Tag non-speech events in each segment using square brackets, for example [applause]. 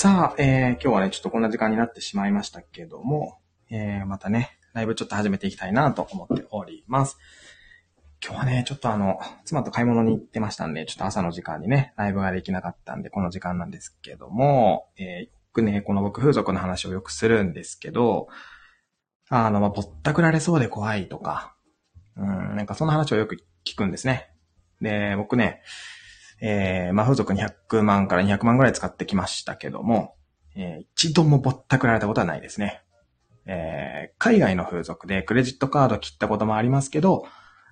さあ、えー、今日はね、ちょっとこんな時間になってしまいましたけども、えー、またね、ライブちょっと始めていきたいなと思っております。今日はね、ちょっとあの、妻と買い物に行ってましたんで、ちょっと朝の時間にね、ライブができなかったんで、この時間なんですけども、えー、よくね、この僕風俗の話をよくするんですけど、あの、まあ、ぼったくられそうで怖いとか、うん、なんかそんな話をよく聞くんですね。で、僕ね、えー、まあ、風俗200万から200万ぐらい使ってきましたけども、えー、一度もぼったくられたことはないですね。えー、海外の風俗でクレジットカード切ったこともありますけど、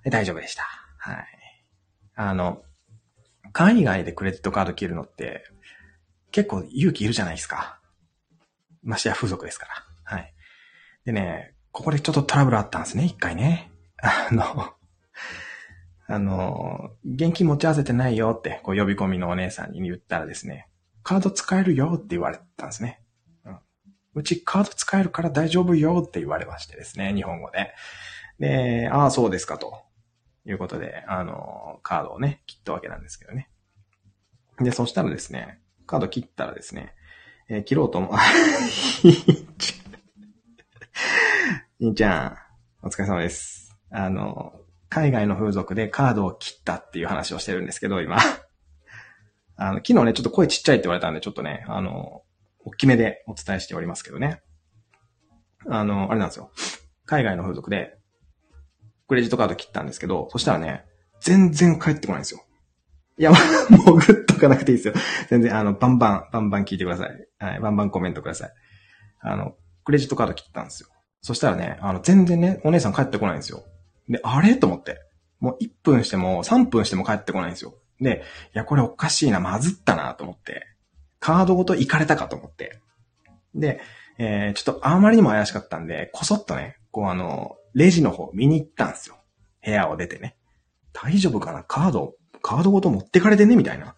えー、大丈夫でした。はい。あの、海外でクレジットカード切るのって、結構勇気いるじゃないですか。ましてや風俗ですから。はい。でね、ここでちょっとトラブルあったんですね、一回ね。あの、あの、現金持ち合わせてないよって、こう呼び込みのお姉さんに言ったらですね、カード使えるよって言われたんですね。うん。うちカード使えるから大丈夫よって言われましてですね、日本語で。で、ああ、そうですかと。いうことで、あの、カードをね、切ったわけなんですけどね。で、そしたらですね、カード切ったらですね、えー、切ろうと思う。[laughs] いいちゃん、お疲れ様です。あの、海外の風俗でカードを切ったっていう話をしてるんですけど、今。[laughs] あの、昨日ね、ちょっと声ちっちゃいって言われたんで、ちょっとね、あの、大きめでお伝えしておりますけどね。あの、あれなんですよ。海外の風俗で、クレジットカード切ったんですけど、そしたらね、全然帰ってこないんですよ。いや、もうグッとかなくていいですよ。全然、あの、バンバン、バンバン聞いてください。はい、バンバンコメントください。あの、クレジットカード切ったんですよ。そしたらね、あの、全然ね、お姉さん帰ってこないんですよ。で、あれ？と思って。もう1分しても3分しても帰ってこないんですよ。で、いや、これおかしいな、まずったなと思って。カードごと行かれたかと思って。で、えー、ちょっとあまりにも怪しかったんで、こそっとね、こうあの、レジの方見に行ったんですよ。部屋を出てね。大丈夫かな？カード、カードごと持ってかれてね？みたいな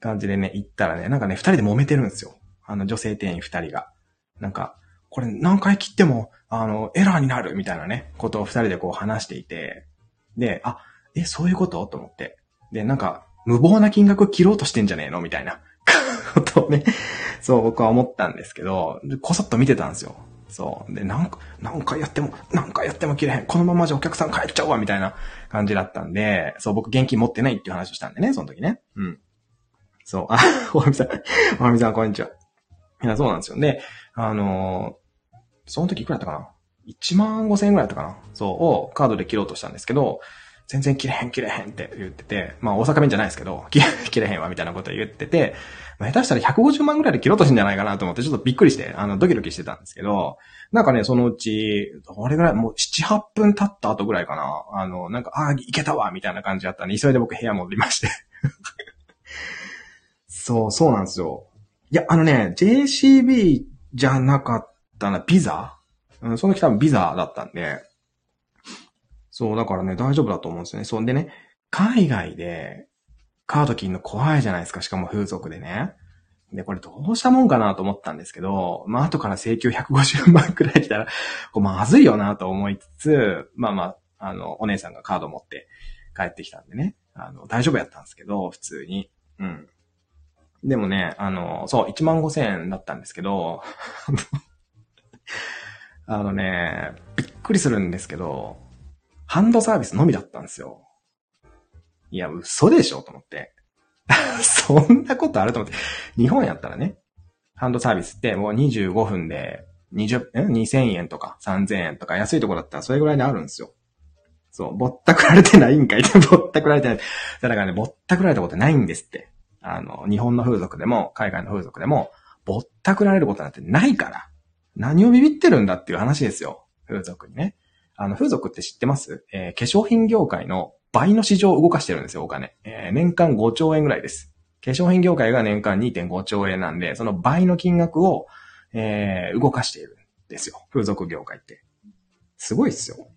感じでね、行ったらね、なんかね、二人で揉めてるんですよ。あの、女性店員二人が。なんか、これ何回切っても、あの、エラーになるみたいなね、ことを二人でこう話していて、で、あ、え、そういうこと？と思って。で、なんか、無謀な金額切ろうとしてんじゃねえの？みたいな [laughs] ことをね、そう僕は思ったんですけど、こそっと見てたんですよ。そう。で、なんか、何回やっても、何回やっても切れへん。このままじゃお客さん帰っちゃうわ、みたいな感じだったんで、そう、僕現金持ってないっていう話をしたんでね、その時ね。うん。そう。あ、[laughs] おはみさん、おはみさん、こんにちは。いや、そうなんですよ。で、あの、その時いくらだったかな ?1 万5千円ぐらいだったかな？そう、をカードで切ろうとしたんですけど、全然切れへん切れへんって言ってて、まあ大阪弁じゃないですけど、[laughs] 切れへんわみたいなこと言ってて、まあ、下手したら150万ぐらいで切ろうとしてんじゃないかなと思ってちょっとびっくりして、あの、ドキドキしてたんですけど、なんかね、そのうち、どれぐらい、もう7、8分経った後ぐらいかな？あの、なんか、ああ、いけたわみたいな感じだったんで、急いで僕部屋戻りまして [laughs] そう、そうなんですよ。いや、あのね、JCB じゃなかったな、ビザ？うん、その時多分ビザだったんで、そう、だからね、大丈夫だと思うんですよね。そんでね、海外でカード切るの怖いじゃないですか。しかも風俗でね。で、これどうしたもんかなと思ったんですけど、まあ後から請求150万くらい来たら、こうまずいよなと思いつつ、まあまあ、あの、お姉さんがカード持って帰ってきたんでね、あの、大丈夫やったんですけど、普通に。うん。でもね、あの、そう、1万5千円だったんですけど、[laughs] あのね、びっくりするんですけど、ハンドサービスのみだったんですよ。いや、嘘でしょと思って。[laughs] そんなことあると思って。日本やったらね、ハンドサービスってもう25分で20、え ?2000 円とか3000円とか安いとこだったらそれぐらいであるんですよ。そう、ぼったくられてないんかいって、[laughs] ぼったくられてない。だからね、ぼったくられたことないんですって。あの、日本の風俗でも、海外の風俗でも、ぼったくられることなんてないから。何をビビってるんだっていう話ですよ。風俗にね。あの、風俗って知ってます？えー、化粧品業界の倍の市場を動かしてるんですよ、お金。えー、年間5兆円ぐらいです。化粧品業界が年間2.5兆円なんで、その倍の金額を、えー、動かしているんですよ。風俗業界って。すごいっすよ。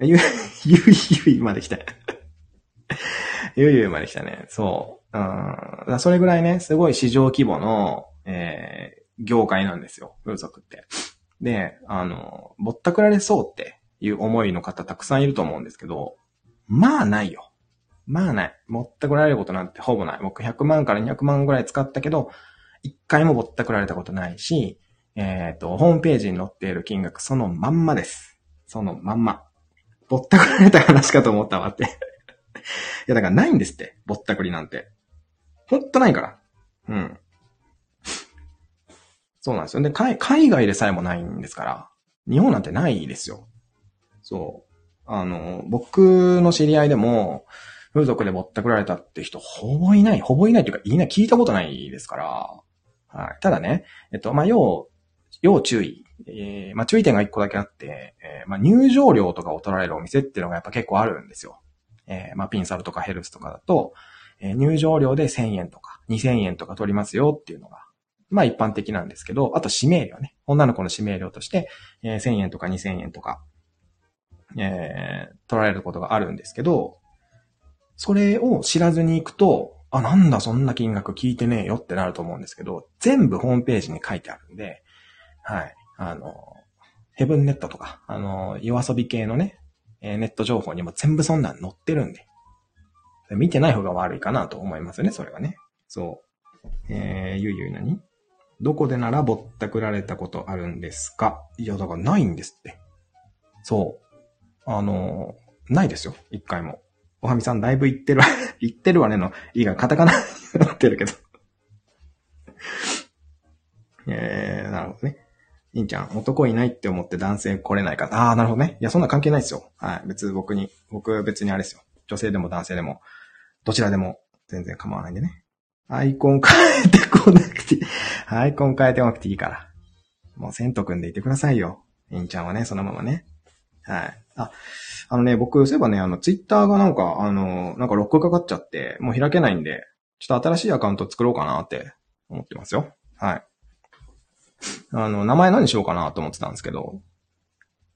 ゆ、[laughs] ゆいゆいまで来た。[laughs] ゆいゆいまで来たね。そう。うん。それぐらいね、すごい市場規模の、えー、業界なんですよ。風俗って。で、あの、ぼったくられそうっていう思いの方たくさんいると思うんですけど、まあないよ。まあない。ぼったくられることなんてほぼない。僕100万から200万ぐらい使ったけど、一回もぼったくられたことないし、えっ、と、ホームページに載っている金額そのまんまです。そのまんま。ぼったくられた話かと思ったわって。[laughs] いや、だからないんですって。ぼったくりなんて。ほんとないから。うん。そうなんですよ。で、海外でさえもないんですから。日本なんてないですよ。そう。あの、僕の知り合いでも、風俗でぼったくられたって人、ほぼいない、ほぼいないというか、いない、聞いたことないですから。はい。ただね、えっと、まあ、要、要注意。えー、まあ、注意点が一個だけあって、えー、まあ、入場料とかを取られるお店っていうのがやっぱ結構あるんですよ。えー、まあ、ピンサルとかヘルスとかだと、えー、入場料で1000円とか2000円とか取りますよっていうのが、まあ一般的なんですけど、あと指名料ね。女の子の指名料として、えー、1000円とか2000円とか、えー、取られることがあるんですけど、それを知らずに行くと、あ、なんだそんな金額聞いてねえよってなると思うんですけど、全部ホームページに書いてあるんで、はい。あの、ヘブンネットとか、あの、夜遊び系のね、えネット情報にも全部そんなん載ってるんで、見てない方が悪いかなと思いますよね、それはね。そう。えー、ゆいゆい何どこでならぼったくられたことあるんですか？いや、だからないんですって。そう。あの、ないですよ。一回も。おはみさんだいぶ言ってるわ、[laughs] 言ってるわねの、いいがカタカナになってるけど。[laughs] えー、なるほどね。いんちゃん、男いないって思って男性来れないか。ああ、なるほどね。いや、そんな関係ないですよ。はい。別に僕に、僕別にあれですよ。女性でも男性でも、どちらでも全然構わないんでね。アイコン変えてこなくて。[laughs] アイコン変えてこなくていいから。もう、セント君でいてくださいよ。いんちゃんはね、そのままね。はい。あ、あのね、僕、そういえばね、あの、ツイッターがなんか、あの、なんかロックかかっちゃって、もう開けないんで、ちょっと新しいアカウント作ろうかなって思ってますよ。はい。あの、名前何しようかなと思ってたんですけど、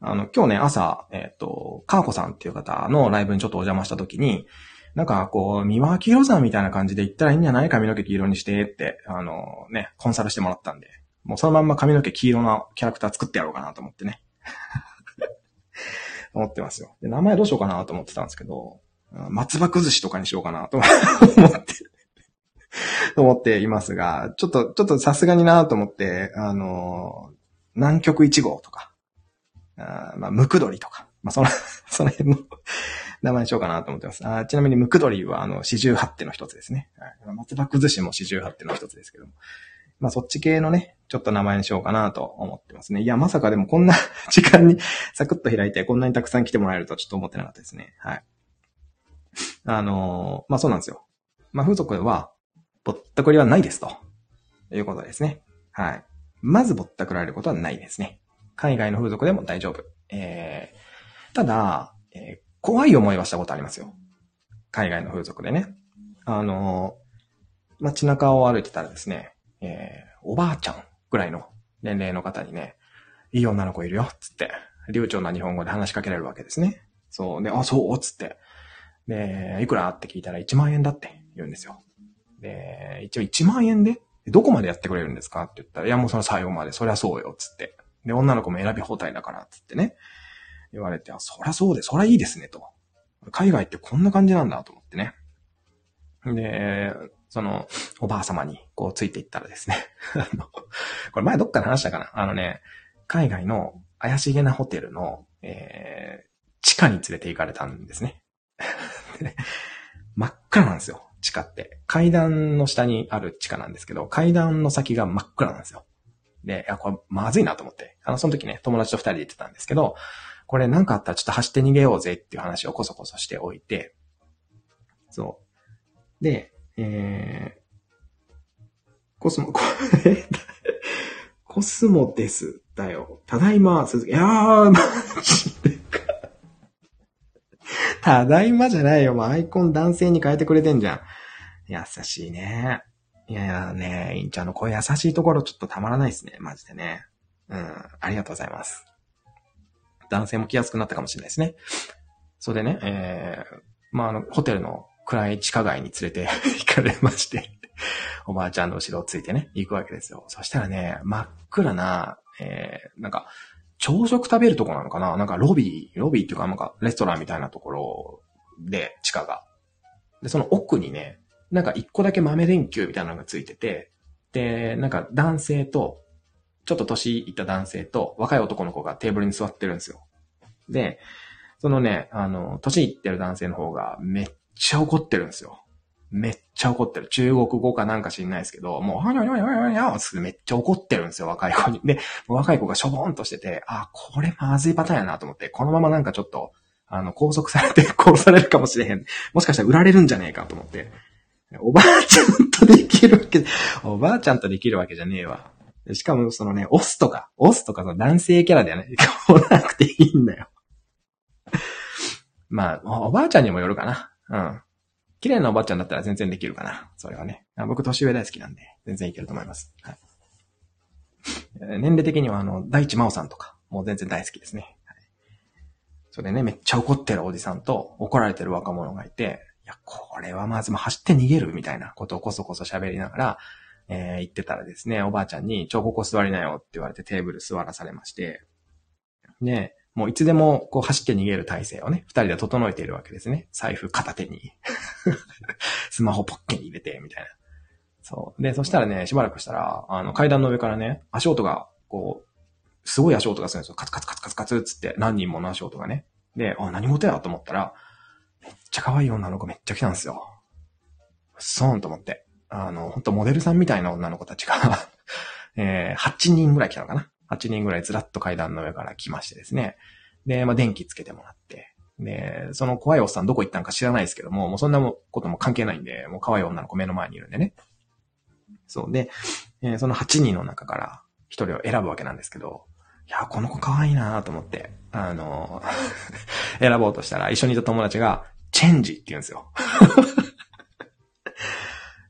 あの、今日ね、朝、えっ、ー、と、カーコさんっていう方のライブにちょっとお邪魔した時に、なんか、こう、三輪明宏さんみたいな感じで言ったらいいんじゃない髪の毛黄色にしてって、あの、ね、コンサルしてもらったんで、もうそのまんま髪の毛黄色なキャラクター作ってやろうかなと思ってね。[laughs] 思ってますよ。で、名前どうしようかなと思ってたんですけど、松葉崩しとかにしようかなと思ってと [laughs] 思っていますが、ちょっと、ちょっとさすがになと思って、あの、南極一号とか、あまあ、ムクドリとか、まあ、そのその辺の名前にしようかなと思ってます。あちなみにムクドリは、あの、四十八手の一つですね。はい、松葉崩しも四十八手の一つですけども。まあそっち系のね、ちょっと名前にしようかなと思ってますね。いや、まさかでもこんな [laughs] 時間にサクッと開いてこんなにたくさん来てもらえるとちょっと思ってなかったですね。はい。あのー、まあそうなんですよ。まあ風俗は、ぼったくりはないですと。いうことですね。はい。まずぼったくられることはないですね。海外の風俗でも大丈夫。えー、ただ、えー、怖い思いはしたことありますよ。海外の風俗でね。あの、街中を歩いてたらですね、えー、おばあちゃんぐらいの年齢の方にね、いい女の子いるよ、つって、流暢な日本語で話しかけられるわけですね。そう。で、あ、そう、つって。で、いくら？って聞いたら1万円だって言うんですよ。で、一応1万円で？どこまでやってくれるんですか？って言ったら、いやもうその最後まで、そりゃそうよ、つって。で、女の子も選び放題だから、つってね。言われて、あ、そりゃそうで、そりゃいいですね、と。海外ってこんな感じなんだと思ってね。で、その、おばあ様に、こう、ついていったらですね [laughs] あの、これ前どっかで話したかなあのね、海外の怪しげなホテルの、えー、地下に連れて行かれたんですね。[laughs] 真っ暗なんですよ、地下って。階段の下にある地下なんですけど、階段の先が真っ暗なんですよ。で、いや、これまずいなと思って。あの、その時ね、友達と二人で行ってたんですけど、これなんかあったらちょっと走って逃げようぜっていう話をこそこそしておいて、そう。で、えー、コスモ、[laughs] コスモですだよ。ただいま、鈴木、いやー、マジでか。ただいまじゃないよ。もうアイコン男性に変えてくれてんじゃん。優しいね。いやいやね、インちゃんの声優しいところちょっとたまらないですね。マジでね。うん。ありがとうございます。男性も来やすくなったかもしれないですね。それでね、えー、まあ、あの、ホテルの暗い地下街に連れて [laughs] 行かれましておばあちゃんの後ろをついてね、行くわけですよ。そしたらね、真っ暗な、えー、なんか、朝食食べるとこなのかな？なんかロビー、ロビーっていうかなんかレストランみたいなところで、地下が。で、その奥にね、なんか一個だけ豆電球みたいなのがついてて、で、なんか男性と、ちょっと年いった男性と若い男の子がテーブルに座ってるんですよ。で、そのね、あの、年いってる男性の方がめっちゃ怒ってるんですよ。めっちゃ怒ってる。中国語かなんか知んないですけど、もう、はにゃにゃにゃにゃにゃってめっちゃ怒ってるんですよ、若い子に。で、若い子がしょぼんとしてて、あ、これまずいパターンやなと思って、このままなんかちょっと、あの、拘束されて [laughs] 殺されるかもしれへん。もしかしたら売られるんじゃねえかと思って。おばあちゃんとできるわけ、おばあちゃんとできるわけじゃねえわ。しかもそのね、オスとか、オスとかの男性キャラではね、[laughs] 来なくていいんだよ。まあ、おばあちゃんにもよるかな。うん。綺麗なおばあちゃんだったら全然できるかな。それはね。僕年上大好きなんで、全然いけると思います。はい。年齢的にはあの、大地真央さんとか、もう全然大好きですね。はい、それでね、めっちゃ怒ってるおじさんと怒られてる若者がいて、いや、これはまずも走って逃げるみたいなことをこそこそ喋りながら、えー、言ってたらですね、おばあちゃんに、ちょ、ここ座りなよって言われてテーブル座らされまして、で、もういつでもこう走って逃げる体制をね、二人で整えているわけですね。財布片手に。[laughs] スマホポッケに入れて、みたいな。そう。で、そしたらね、しばらくしたら、あの、階段の上からね、足音が、こう、すごい足音がするんですよ。カツカツカツカツカツつって、何人もの足音がね。で、あ、何事やと思ったら、めっちゃ可愛い女の子めっちゃ来たんですよ。そーんと思って。あの、ほんとモデルさんみたいな女の子たちが [laughs] えー、8人ぐらい来たのかな？8人ぐらいずらっと階段の上から来ましてですね。で、まあ、電気つけてもらって。で、その怖いおっさんどこ行ったんか知らないですけども、もうそんなことも関係ないんで、もう可愛い女の子目の前にいるんでね。そうで、えー、その8人の中から1人を選ぶわけなんですけど、いや、この子可愛いなと思って、あの [laughs] 選ぼうとしたら一緒にいた友達が、チェンジって言うんですよ。[laughs]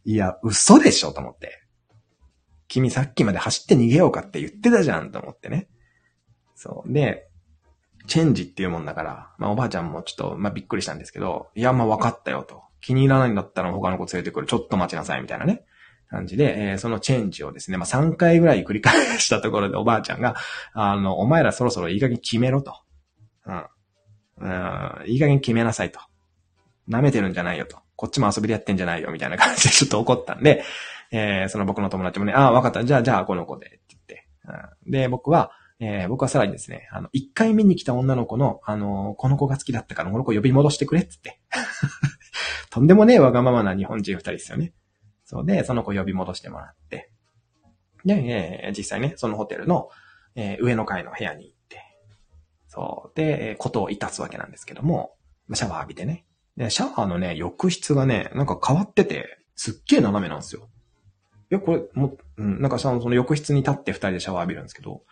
いや、嘘でしょと思って。君さっきまで走って逃げようかって言ってたじゃんと思ってね。そう。で、チェンジっていうもんだから、まあおばあちゃんもちょっと、まあびっくりしたんですけど、いや、まあ分かったよと。気に入らないんだったら他の子連れてくる。ちょっと待ちなさいみたいなね。感じで、えー、そのチェンジをですね、まあ3回ぐらい繰り返したところでおばあちゃんが、あの、お前らそろそろいい加減決めろと。うん。うん、いい加減決めなさいと。舐めてるんじゃないよと。こっちも遊びでやってんじゃないよみたいな感じで [laughs] ちょっと怒ったんで、えー、その僕の友達もね、ああ、わかった。じゃあ、じゃあ、この子で、って言って。うん、で、僕は、えー、僕はさらにですね、あの、一回目に来た女の子の、あのー、この子が好きだったから、この子呼び戻してくれ、っつって。[laughs] とんでもねえわがままな日本人二人ですよね。そうで、その子呼び戻してもらって。で、えー、実際ね、そのホテルの、えー、上の階の部屋に行って。そう。で、ことをいたすわけなんですけども、シャワー浴びてね。で、シャワーのね、浴室がね、なんか変わってて、すっげえ斜めなんですよ。いや、これ、もうん、なんかその、その浴室に立って二人でシャワー浴びるんですけど、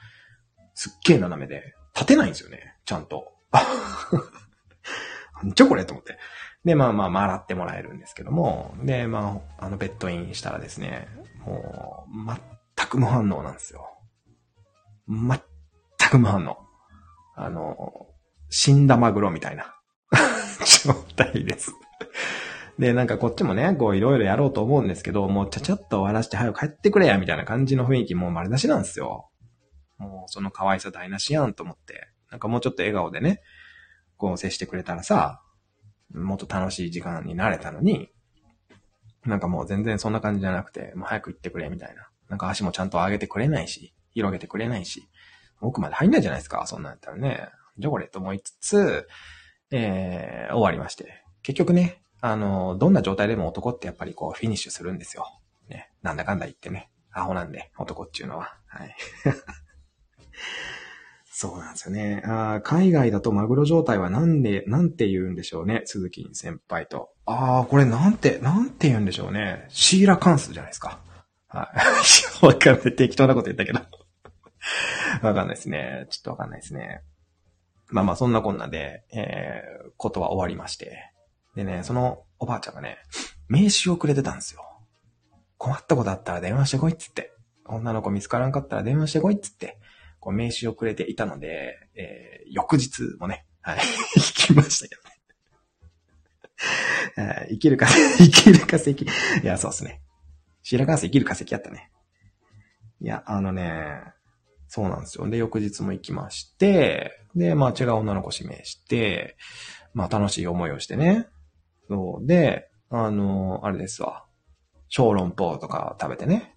すっげえ斜めで、立てないんですよね、ちゃんと。[laughs] なんじゃこれと思って。で、まあまあ、まあ、洗ってもらえるんですけども、で、まあ、あの、ベッドインしたらですね、もう、全く無反応なんですよ。全く無反応。あの、死んだマグロみたいな状態ですで、なんかこっちもね、こういろいろやろうと思うんですけど、もうちゃちゃっと終わらして早く帰ってくれや、みたいな感じの雰囲気もう丸出しなんですよ。もうその可愛さ台無しやんと思って。なんかもうちょっと笑顔でね、こう接してくれたらさ、もっと楽しい時間になれたのに、なんかもう全然そんな感じじゃなくて、もう早く行ってくれみたいな。なんか足もちゃんと上げてくれないし、広げてくれないし、奥まで入んないじゃないですか、そんなんやったらね。じゃこれと思いつつ、えー、終わりまして。結局ね、あの、どんな状態でも男ってやっぱりこうフィニッシュするんですよ。ね。なんだかんだ言ってね。アホなんで、男っていうのは。はい。[laughs] そうなんですよね。あ海外だとマグロ状態はなんで、なんて言うんでしょうね。鈴木先輩と。ああ、これなんて、なんて言うんでしょうね。シーラカンスじゃないですか。はい。[laughs] わかんない。適当なこと言ったけど。[laughs] わかんないですね。ちょっとわかんないですね。まあまあ、そんなこんなで、えー、ことは終わりまして。でね、そのおばあちゃんがね、名刺をくれてたんですよ。困ったことあったら電話してこいっつって。女の子見つからんかったら電話してこいっつって、こう名刺をくれていたので、えー、翌日もね、はい、[laughs] 行きましたけどね。[laughs] 生きる化石、[laughs] 生きる化石。いや、そうっすね。白川さん生きる化石やったね。いや、あのね、そうなんですよ。で、翌日も行きまして、で、まあ違う女の子指名して、まあ楽しい思いをしてね。そう。で、あの、あれですわ。小籠包とか食べてね。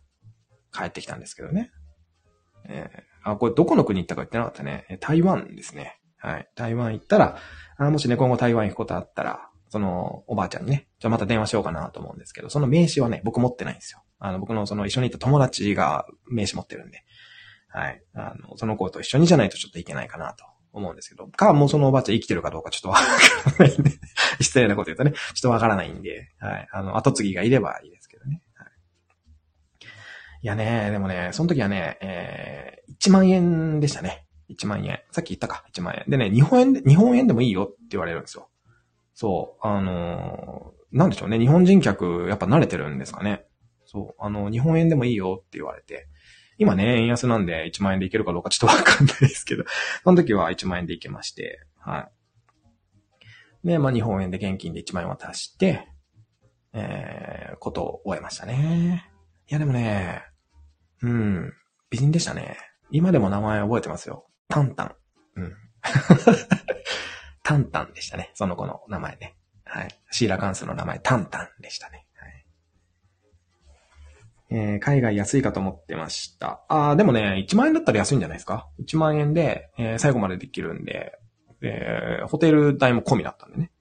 帰ってきたんですけどね。えー、あ、これどこの国行ったか言ってなかったね。台湾ですね。はい。台湾行ったら、あもしね、今後台湾行くことあったら、その、おばあちゃんにね、じゃあまた電話しようかなと思うんですけど、その名刺はね、僕持ってないんですよ。あの、僕のその一緒に行った友達が名刺持ってるんで、はい。あの、その子と一緒にじゃないとちょっといけないかなと思うんですけど、か、もうそのおばあちゃん生きてるかどうかちょっとわからないんで、[laughs] 失礼なこと言うとね、ちょっとわからないんで、はい。あの、後継ぎがいればいいですけどね。はい、いやね、でもね、その時はね、えー、1万円でしたね。1万円。さっき言ったか、1万円。でね、日本円で、日本円でもいいよって言われるんですよ。そう、あのー、なんでしょうね。日本人客、やっぱ慣れてるんですかね。そう、あの、日本円でもいいよって言われて。今ね、円安なんで1万円でいけるかどうかちょっとわかんないですけど、その時は1万円でいけまして、はい。で、まあ日本円で現金で1万円渡して、えー、ことを終えましたね。いやでもね、うん、美人でしたね。今でも名前覚えてますよ。タンタン。うん。[laughs] タンタンでしたね。その子の名前ね。はい。シーラカンスの名前、タンタンでしたね。えー、海外安いかと思ってました。あー、でもね、1万円だったら安いんじゃないですか ?1 万円で、えー、最後までできるんで、えー、ホテル代も込みだったんでね。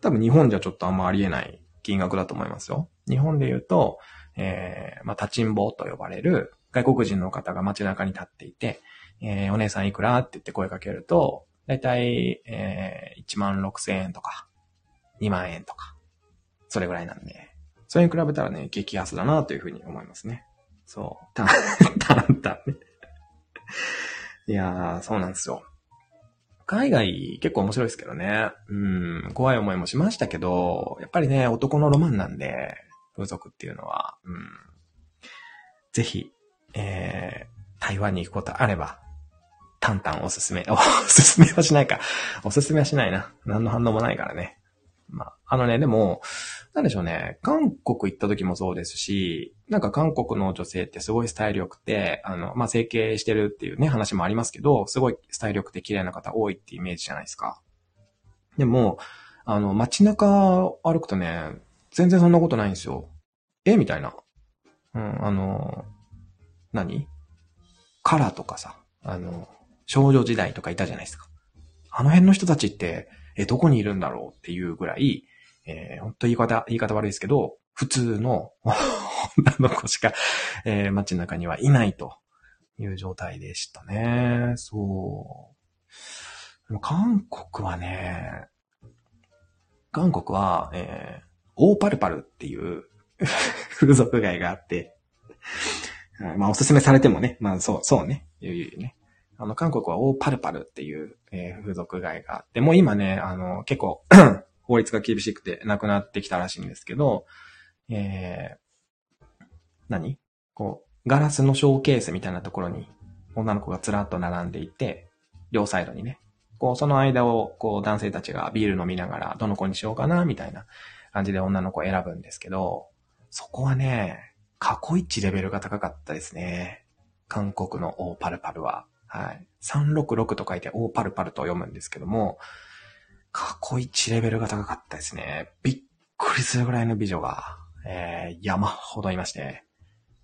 多分日本じゃちょっとあんまありえない金額だと思いますよ。日本で言うと、えー、まあ、立ちんぼと呼ばれる外国人の方が街中に立っていて、えー、お姉さんいくらって言って声かけると、だいたい、えー、1万6千円とか、2万円とか、それぐらいなんで、それに比べたらね、激安だなというふうに思いますね。そう。[laughs] た、たんたんね。いやー、そうなんですよ。海外結構面白いですけどね。うん、怖い思いもしましたけど、やっぱりね、男のロマンなんで、風俗っていうのは、うん。ぜひ、えー、台湾に行くことあれば、タンタンおすすめ。[laughs] おすすめはしないか。おすすめはしないな。何の反応もないからね。まあ、あのね、でも、なんでしょうね。韓国行った時もそうですし、なんか韓国の女性ってすごいスタイル良くて、あの、まあ、整形してるっていうね、話もありますけど、すごいスタイル良くて綺麗な方多いってイメージじゃないですか。でも、あの、街中歩くとね、全然そんなことないんですよ。え？みたいな。うん、あの、何？カラーとかさ、あの、少女時代とかいたじゃないですか。あの辺の人たちって、え、どこにいるんだろうっていうぐらい、えー、本当言い方、言い方悪いですけど、普通の女の子しか、えー、街の中にはいないという状態でしたね。そう。韓国はね、韓国は、えー、オーパルパルっていう風俗街があって、まあおすすめされてもね、まあそう、そうね、いう、ね。あの、韓国はオーパルパルっていう、えー、風俗街があって、もう今ね、あの、結構法律が厳しくてなくなってきたらしいんですけど、えー、何？こう、ガラスのショーケースみたいなところに女の子がずらっと並んでいて、両サイドにね。こう、その間を、こう、男性たちがビール飲みながら、どの子にしようかな、みたいな感じで女の子を選ぶんですけど、そこはね、過去一レベルが高かったですね。韓国のオーパルパルは。はい。366と書いてオーパルパルと読むんですけども、過去一レベルが高かったですね。びっくりするぐらいの美女が、えー、山ほどいまして、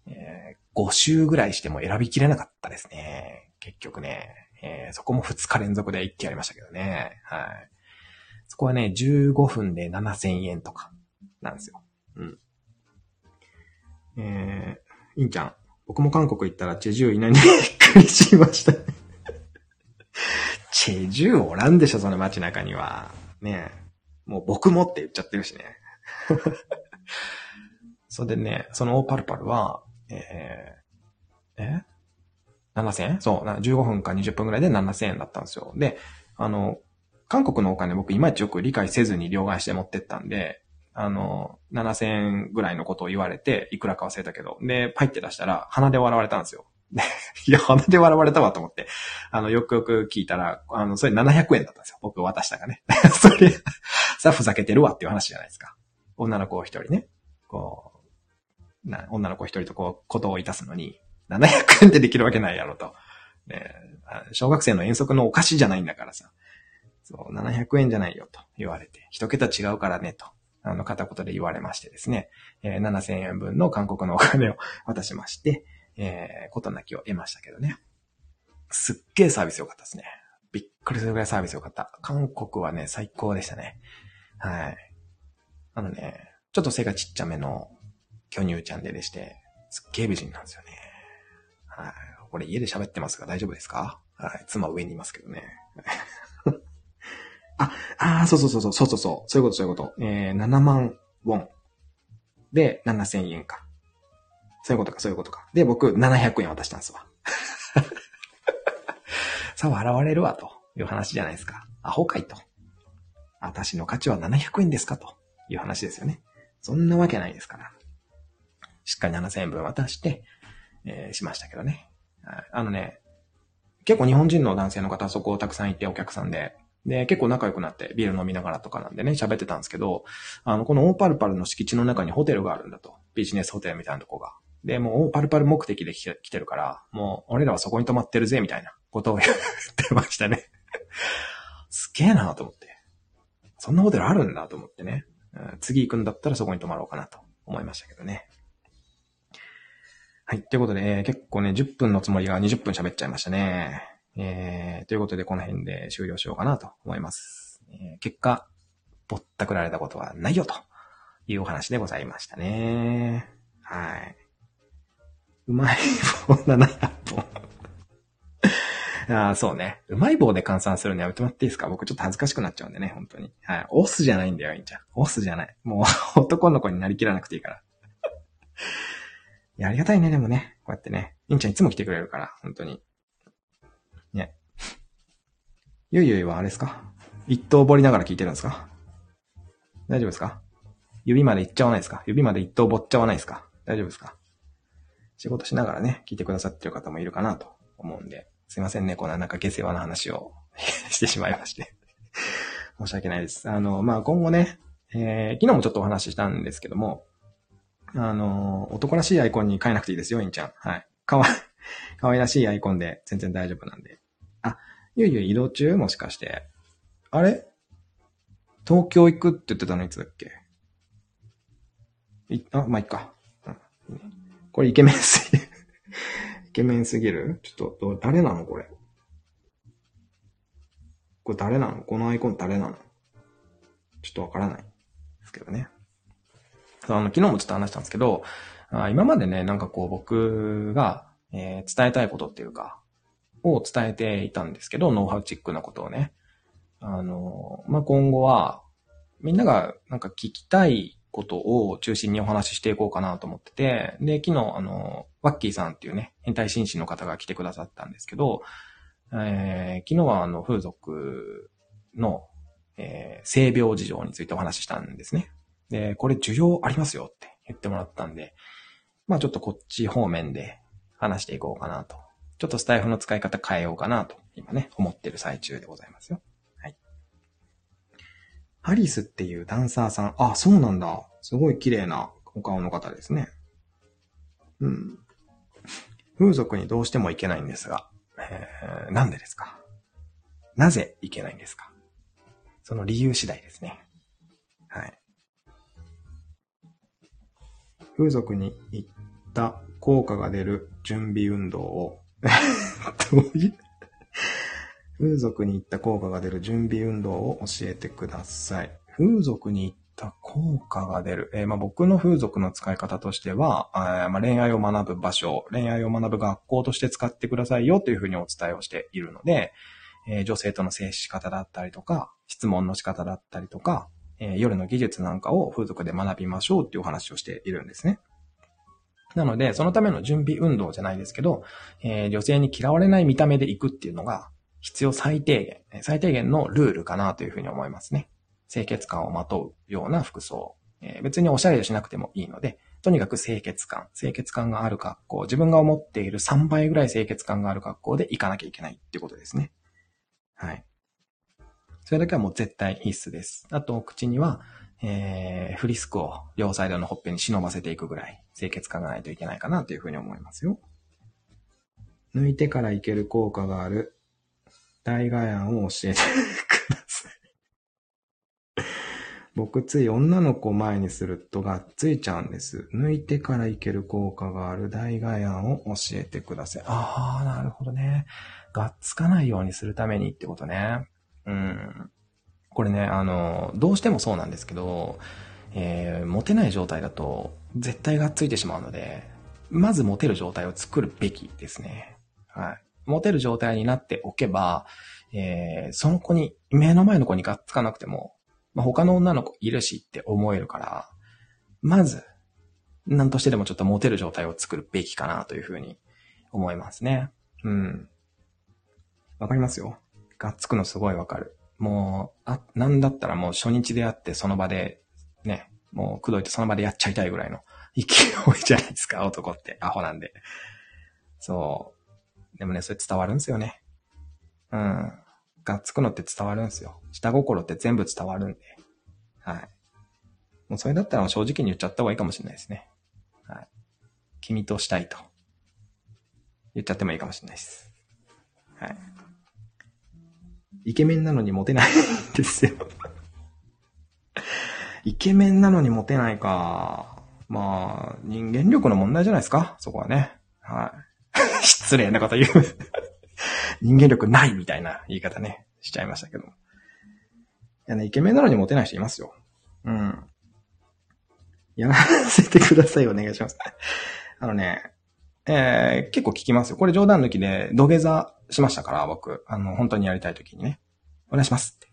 えー、5周ぐらいしても選びきれなかったですね。結局ね。えー、そこも2日連続で一気ありましたけどね。はい。そこはね、15分で7000円とか、なんですよ。うん。えー、インちゃん。僕も韓国行ったらチェジュいないにびっくりしましたチェジュおらんでしょ、その街中には。ねもう僕もって言っちゃってるしね。[laughs] それでね、そのオーパルパルは、えー、え ?7000 円そう、15分か20分ぐらいで7000円だったんですよ。で、あの、韓国のお金僕いまいちよく理解せずに両替して持ってったんで、あの、7000円ぐらいのことを言われて、いくらか忘れたけど、で、パイって出したら、鼻で笑われたんですよ。[laughs] いや、鼻で笑われたわと思って、あの、よくよく聞いたら、あの、それ700円だったんですよ。僕渡したがね。[laughs] それ、さ、ふざけてるわっていう話じゃないですか。女の子を一人ね、こう、な、女の子一人とこう、ことをいたすのに、700円でできるわけないやろと。ね、小学生の遠足のお菓子じゃないんだからさ。そう、700円じゃないよと言われて、一桁違うからねと。あの、片言で言われましてですね、えー、7000円分の韓国のお金を渡しまして、えー、ことなきを得ましたけどね。すっげーサービス良かったですね。びっくりするぐらいサービス良かった。韓国はね、最高でしたね。はい。あのね、ちょっと背がちっちゃめの巨乳ちゃんででして、すっげー美人なんですよね。はい。これ家で喋ってますが大丈夫ですか？はい。妻上にいますけどね。[laughs] あ、ああ、そうそうそうそう、そうそうそう、そういうこと、そういうこと。えー、7万ウォン。で、7000円か。そういうことか、そういうことか。で、僕、700円渡したんですわ。[laughs] さあ、笑われるわ、という話じゃないですか。アホかいと。私の価値は700円ですかという話ですよね。そんなわけないですから。しっかり7000円分渡して、えー、しましたけどね。あのね、結構日本人の男性の方そこをたくさんいてお客さんで、で、結構仲良くなってビール飲みながらとかなんでね、喋ってたんですけど、あの、このオーパルパルの敷地の中にホテルがあるんだと。ビジネスホテルみたいなとこが。で、もうパルパル目的で来てるから、もう俺らはそこに泊まってるぜ、みたいなことを言ってましたね。[laughs] すげえなと思って。そんなホテルあるんだと思ってね。うん次行くんだったらそこに泊まろうかなと思いましたけどね。はい。ということで、結構ね、10分のつもりが20分喋っちゃいましたね。えー、ということで、この辺で終了しようかなと思います。えー、結果、ぼったくられたことはないよというお話でございましたね。はい。うまい棒700本。ああ、そうね。うまい棒で換算するのやめてもらっていいですか？僕ちょっと恥ずかしくなっちゃうんでね、本当に。はい。オスじゃないんだよ、いいんちゃん。オスじゃない。もう男の子になりきらなくていいから。[laughs] いや、ありがたいね、でもね。こうやってね。インちゃんいつも来てくれるから、本当に。ね。ゆいゆいはあれですか？一刀彫りながら聞いてるんですか？大丈夫ですか？指まで行っちゃわないですか？指まで一刀彫っちゃわないですか？大丈夫ですか？仕事しながらね、聞いてくださってる方もいるかなと思うんで、すいませんね、こんななんか下世話な話を [laughs] してしまいまして [laughs] 申し訳ないです。あの、まあ、今後ね、えー、昨日もちょっとお話ししたんですけども、あの、男らしいアイコンに変えなくていいですよ、インちゃん。はい。かわ、[laughs] かわいらしいアイコンで全然大丈夫なんで。あ、いゆいよ移動中？もしかして。あれ？東京行くって言ってたのいつだっけ？い、あ、まあ、いっか。うん、これイケメンすぎる [laughs] イケメンすぎる？ちょっと、誰なのこれ？これ誰なの？このアイコン誰なの？ちょっとわからないですけどね。あの、昨日もちょっと話したんですけど、あ今までね、なんかこう僕が、えー、伝えたいことっていうか、を伝えていたんですけど、ノウハウチックなことをね。あの、まあ、今後は、みんながなんか聞きたいことを中心にお話ししていこうかなと思ってて、で、昨日、あの、ワッキーさんっていうね、変態紳士の方が来てくださったんですけど、えー、昨日はあの、風俗の、えー、性病事情についてお話ししたんですね。で、これ需要ありますよって言ってもらったんで、まあちょっとこっち方面で話していこうかなと。ちょっとスタイフの使い方変えようかなと、今ね、思ってる最中でございますよ。はい。ハリスっていうダンサーさん、あ、そうなんだ。すごい綺麗なお顔の方ですね。うん。風俗にどうしても行けないんですが、えー、なんでですか？なぜ行けないんですか？その理由次第ですね。はい。風俗に行った効果が出る準備運動を [laughs] どういう？風俗に行った効果が出る準備運動を教えてください。風俗に行った効果が出る。えー、まあ、僕の風俗の使い方としては、あまあ、恋愛を学ぶ場所、恋愛を学ぶ学校として使ってくださいよというふうにお伝えをしているので、えー、女性との接し方だったりとか、質問の仕方だったりとか、えー、夜の技術なんかを風俗で学びましょうっていうお話をしているんですね。なので、そのための準備運動じゃないですけど、えー、女性に嫌われない見た目で行くっていうのが必要最低限、最低限のルールかなというふうに思いますね。清潔感をまとうような服装。えー、別におしゃれしなくてもいいので、とにかく清潔感、清潔感がある格好、自分が思っている3倍ぐらい清潔感がある格好で行かなきゃいけないってことですね。はい。それだけはもう絶対必須です。あと、口には、えー、フリスクを両サイドのほっぺに忍ばせていくぐらい清潔感がないといけないかなというふうに思いますよ。抜いてからいける効果がある代替案を教えてください。僕つい女の子を前にするとがっついちゃうんです。抜いてからいける効果がある代替案を教えてください。ああ、なるほどね。がっつかないようにするためにってことね。うん。これね、あの、どうしてもそうなんですけど、えー、モテない状態だと絶対がっついてしまうので、まずモテる状態を作るべきですね。はい。モテる状態になっておけば、えー、その子に、目の前の子にがっつかなくても、まあ、他の女の子いるしって思えるから、まず、何としてでもちょっとモテる状態を作るべきかなというふうに思いますね。うん。わかりますよ。がっつくのすごいわかる。もう、あ、なんだったらもう初日で会ってその場で、ね、もう口説いてその場でやっちゃいたいぐらいの勢いじゃないですか、男って。アホなんで。そう。でもね、それ伝わるんすよね。うん。がっつくのって伝わるんすよ。下心って全部伝わるんで。はい。もうそれだったら正直に言っちゃった方がいいかもしれないですね。はい。君としたいと。言っちゃってもいいかもしれないです。はい。イケメンなのにモテないんですよ。[laughs] イケメンなのにモテないか。まあ、人間力の問題じゃないですか？そこはね。はい。[laughs] 失礼なこと言う。人間力ないみたいな言い方ね、しちゃいましたけど。いやね、イケメンなのにモテない人いますよ。うん。やらせてください、お願いします。あのね、えー、結構聞きますよ。これ冗談抜きで土下座しましたから、僕。あの、本当にやりたい時にね。お願いしますって。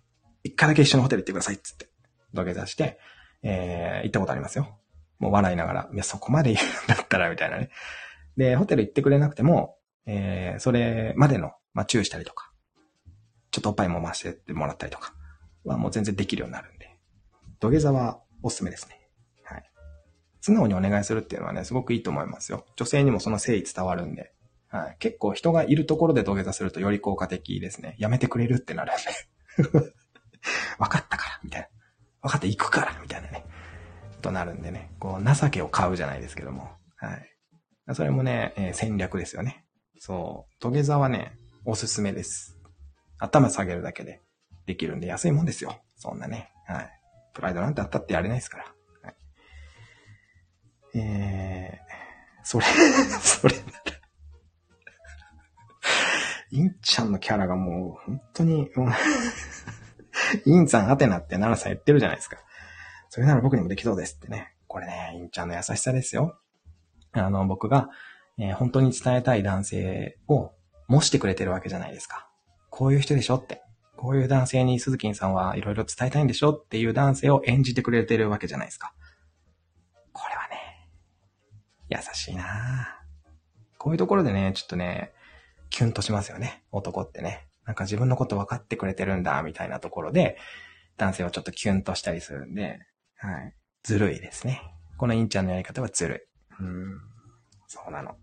一回だけ一緒のホテル行ってくださいっつって。土下座して、えー、行ったことありますよ。もう笑いながら、いや、そこまで言うんだったら、みたいなね。で、ホテル行ってくれなくても、えー、それまでの、まあ、チューしたりとか、ちょっとおっぱいも回してってもらったりとか、はもう全然できるようになるんで、土下座はおすすめですね。はい。素直にお願いするっていうのはね、すごくいいと思いますよ。女性にもその誠意伝わるんで、はい。結構人がいるところで土下座するとより効果的ですね。やめてくれるってなるんで。[laughs] 分かったから、みたいな。分かった、行くから、みたいなね。となるんでね。こう、情けを買うじゃないですけども。はい。それもね、えー戦略ですよね。そう。土下座はね、おすすめです。頭下げるだけでできるんで安いもんですよ。そんなね。はい。プライドなんてあったってやれないですから。はい、えー、それ、[laughs] それなら。インちゃんのキャラがもう、本当に、インさんアテナって奈良さん言ってるじゃないですか。それなら僕にもできそうですってね。これね、インちゃんの優しさですよ。あの、僕が、えー本当に伝えたい男性を模してくれてるわけじゃないですか。こういう人でしょって。こういう男性に鈴木さんはいろいろ伝えたいんでしょっていう男性を演じてくれてるわけじゃないですか。これはね、優しいなこういうところでね、ちょっとね、キュンとしますよね。男ってね。なんか自分のこと分かってくれてるんだ、みたいなところで、男性はちょっとキュンとしたりするんで、はい。ずるいですね。このインちゃんのやり方はずるい。うん。そうなの。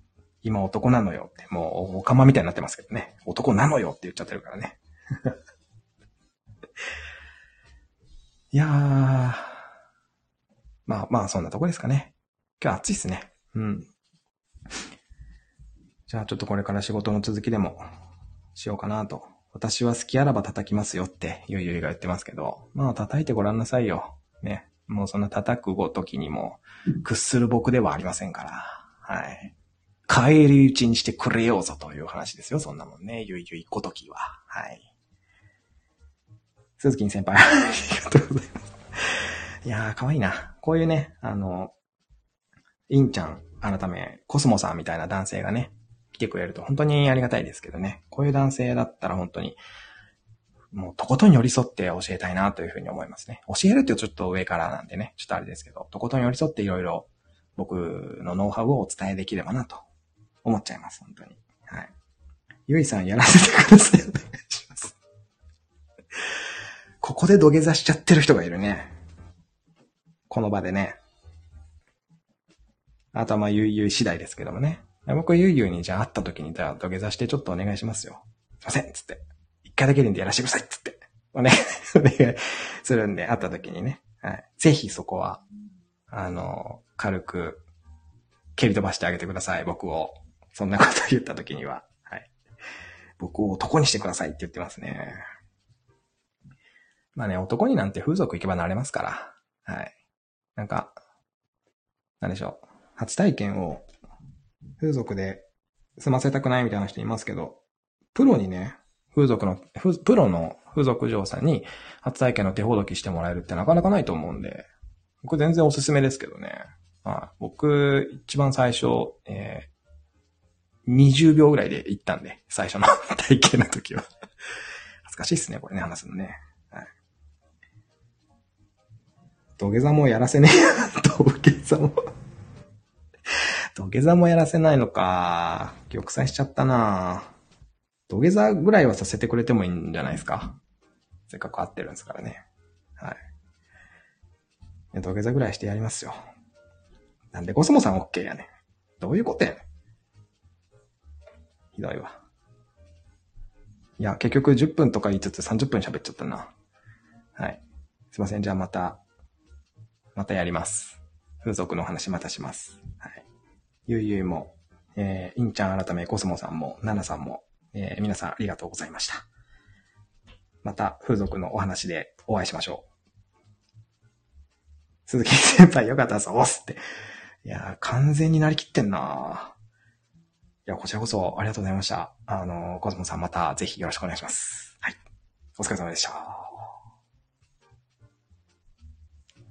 今男なのよって、もう、おかまみたいになってますけどね。男なのよって言っちゃってるからね。[laughs] いやー。まあまあ、そんなとこですかね。今日暑いっすね。うん。じゃあちょっとこれから仕事の続きでもしようかなと。私は好きあらば叩きますよってゆいゆいが言ってますけど、まあ叩いてごらんなさいよ。ね。もうそんな叩くごときにも屈する僕ではありませんから。はい。帰り討ちにしてくれようぞという話ですよ。そんなもんね。ゆいゆいごときは。はい。鈴木先輩、ありがとうございます。いやー、かわいいな。こういうね、あの、インちゃん、改め、コスモさんみたいな男性がね、来てくれると本当にありがたいですけどね。こういう男性だったら本当に、もうとことん寄り添って教えたいなというふうに思いますね。教えるってちょっと上からなんでね、ちょっとあれですけど、とことん寄り添っていろいろ僕のノウハウをお伝えできればなと思っちゃいます、本当に。はい。ゆいさんやらせてください。お願いします。ここで土下座しちゃってる人がいるね。この場でね。あとはまあ、ゆいゆい次第ですけどもね。僕、ゆいゆいにじゃあ会った時に、じゃあ土下座してちょっとお願いしますよ。すいませんつって。一回だけでいいんでやらせてくださいつって。お願い、[laughs] お願いするんで、会った時にね。はい。ぜひそこは、あの、軽く、蹴り飛ばしてあげてください、僕を。そんなこと言った時には。はい。僕を男にしてくださいって言ってますね。まあね、男になんて風俗行けばなれますから。はい。なんか、なんでしょう。初体験を風俗で済ませたくないみたいな人いますけど、プロにね、風俗の、プロの風俗嬢さんに初体験の手ほどきしてもらえるってなかなかないと思うんで、僕全然おすすめですけどね。まあ、僕、一番最初、え、20秒ぐらいで行ったんで、最初の [laughs] 体験の時は。恥ずかしいっすね、これね、話すのね。はい。土下座もやらせねえ。土下座も土下座もやらせないのか。玉砕しちゃったな土下座ぐらいはさせてくれてもいいんじゃないですか。せっかく会ってるんですからね。はい。土下座ぐらいしてやりますよ。なんでコスモさん OK やねん。どういうことやねん。ひどいわ。いや、結局10分とか言いつつ30分喋っちゃったな。はい。すいません。じゃあまた、またやります。風俗の話またします。はい。ゆいゆいも、えー、インちゃん改めコスモさんも、ナナさんも、えー、皆さんありがとうございました。また風俗のお話でお会いしましょう。鈴木先輩よかったです。おすって。いやー完全になりきってんないや、こちらこそありがとうございました。あの、コスモさんまたぜひよろしくお願いします。はい。お疲れ様でした。